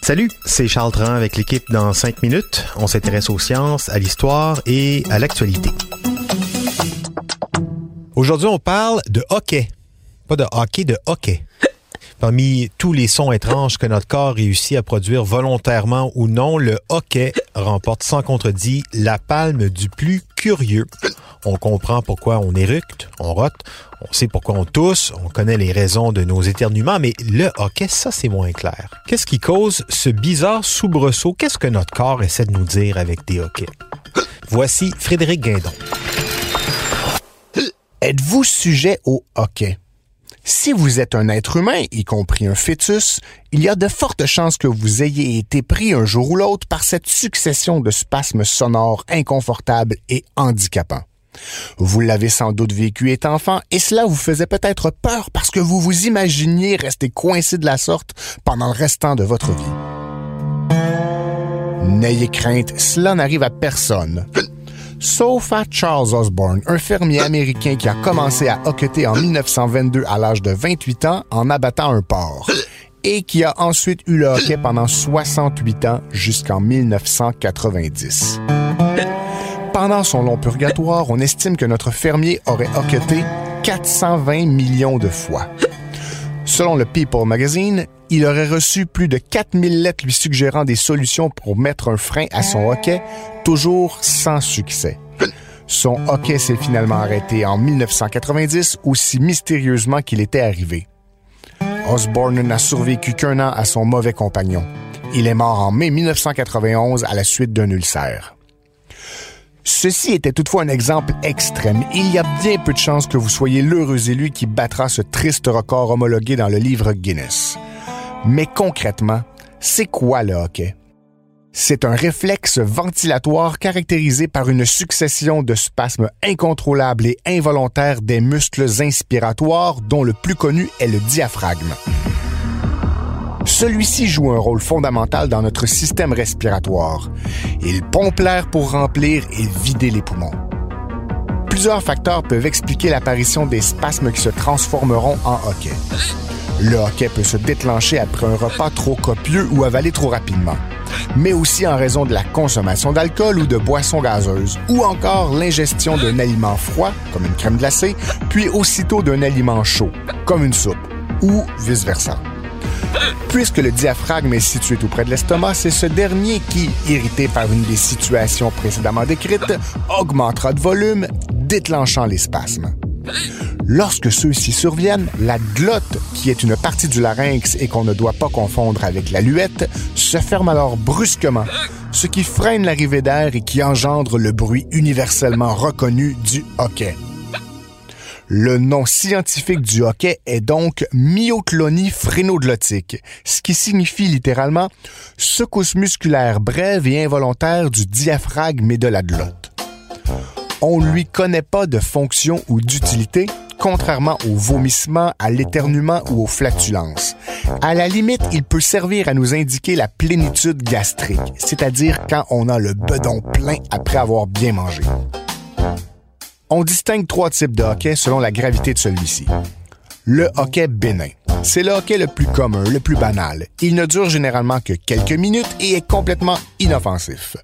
Salut, c'est Charles Tran avec l'équipe dans 5 minutes. On s'intéresse aux sciences, à l'histoire et à l'actualité. Aujourd'hui, on parle de hockey. Pas de hockey, de hockey. Parmi tous les sons étranges que notre corps réussit à produire volontairement ou non, le hockey remporte sans contredit la palme du plus curieux. On comprend pourquoi on éructe, on rote, on sait pourquoi on tousse, on connaît les raisons de nos éternuements, mais le hockey, ça c'est moins clair. Qu'est-ce qui cause ce bizarre soubresaut? Qu'est-ce que notre corps essaie de nous dire avec des hockey? Voici Frédéric Guindon. Êtes-vous sujet au hockey? Si vous êtes un être humain, y compris un fœtus, il y a de fortes chances que vous ayez été pris un jour ou l'autre par cette succession de spasmes sonores inconfortables et handicapants. Vous l'avez sans doute vécu étant enfant et cela vous faisait peut-être peur parce que vous vous imaginiez rester coincé de la sorte pendant le restant de votre vie. N'ayez crainte, cela n'arrive à personne sauf à Charles Osborne, un fermier américain qui a commencé à hoqueter en 1922 à l'âge de 28 ans en abattant un porc et qui a ensuite eu le hockey pendant 68 ans jusqu'en 1990. Pendant son long purgatoire, on estime que notre fermier aurait hoqueté 420 millions de fois. Selon le People magazine, il aurait reçu plus de 4000 lettres lui suggérant des solutions pour mettre un frein à son hockey, toujours sans succès. Son hockey s'est finalement arrêté en 1990, aussi mystérieusement qu'il était arrivé. Osborne n'a survécu qu'un an à son mauvais compagnon. Il est mort en mai 1991 à la suite d'un ulcère. Ceci était toutefois un exemple extrême. Il y a bien peu de chances que vous soyez l'heureux élu qui battra ce triste record homologué dans le livre Guinness. Mais concrètement, c'est quoi le hockey? C'est un réflexe ventilatoire caractérisé par une succession de spasmes incontrôlables et involontaires des muscles inspiratoires dont le plus connu est le diaphragme. Celui-ci joue un rôle fondamental dans notre système respiratoire. Il pompe l'air pour remplir et vider les poumons. Plusieurs facteurs peuvent expliquer l'apparition des spasmes qui se transformeront en hockey. Le hockey peut se déclencher après un repas trop copieux ou avalé trop rapidement, mais aussi en raison de la consommation d'alcool ou de boissons gazeuses, ou encore l'ingestion d'un aliment froid, comme une crème glacée, puis aussitôt d'un aliment chaud, comme une soupe, ou vice-versa. Puisque le diaphragme est situé tout près de l'estomac, c'est ce dernier qui, irrité par une des situations précédemment décrites, augmentera de volume, déclenchant les spasmes. Lorsque ceux-ci surviennent, la glotte, qui est une partie du larynx et qu'on ne doit pas confondre avec la luette, se ferme alors brusquement, ce qui freine l'arrivée d'air et qui engendre le bruit universellement reconnu du hockey. Le nom scientifique du hockey est donc myoclonie phrénoglottique, ce qui signifie littéralement secousse musculaire brève et involontaire du diaphragme et de la glotte. On ne lui connaît pas de fonction ou d'utilité, contrairement au vomissement, à l'éternuement ou aux flatulences. À la limite, il peut servir à nous indiquer la plénitude gastrique, c'est-à-dire quand on a le bedon plein après avoir bien mangé. On distingue trois types de hockey selon la gravité de celui-ci. Le hockey bénin. C'est le hockey le plus commun, le plus banal. Il ne dure généralement que quelques minutes et est complètement inoffensif.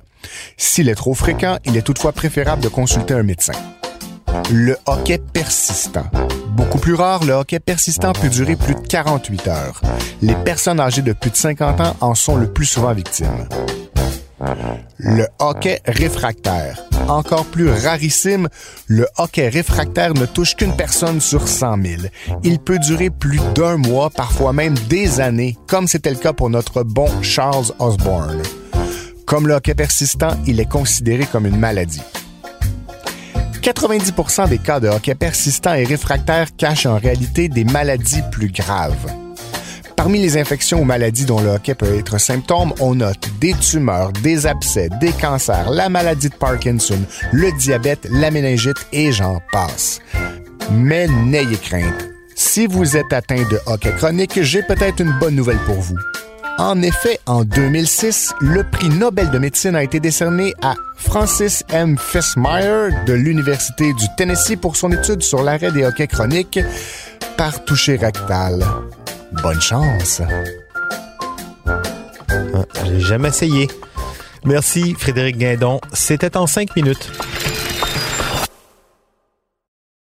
S'il est trop fréquent, il est toutefois préférable de consulter un médecin. Le hockey persistant. Beaucoup plus rare, le hockey persistant peut durer plus de 48 heures. Les personnes âgées de plus de 50 ans en sont le plus souvent victimes. Le hockey réfractaire. Encore plus rarissime, le hockey réfractaire ne touche qu'une personne sur 100 000. Il peut durer plus d'un mois, parfois même des années, comme c'était le cas pour notre bon Charles Osborne. Comme le hockey persistant, il est considéré comme une maladie. 90% des cas de hockey persistant et réfractaire cachent en réalité des maladies plus graves. Parmi les infections ou maladies dont le hockey peut être symptôme, on note des tumeurs, des abcès, des cancers, la maladie de Parkinson, le diabète, la méningite et j'en passe. Mais n'ayez crainte. Si vous êtes atteint de hockey chronique, j'ai peut-être une bonne nouvelle pour vous. En effet, en 2006, le prix Nobel de médecine a été décerné à Francis M. Fessmeyer de l'Université du Tennessee pour son étude sur l'arrêt des hockey chroniques par toucher rectal. Bonne chance. Ah, J'ai jamais essayé. Merci Frédéric Guindon. C'était en cinq minutes.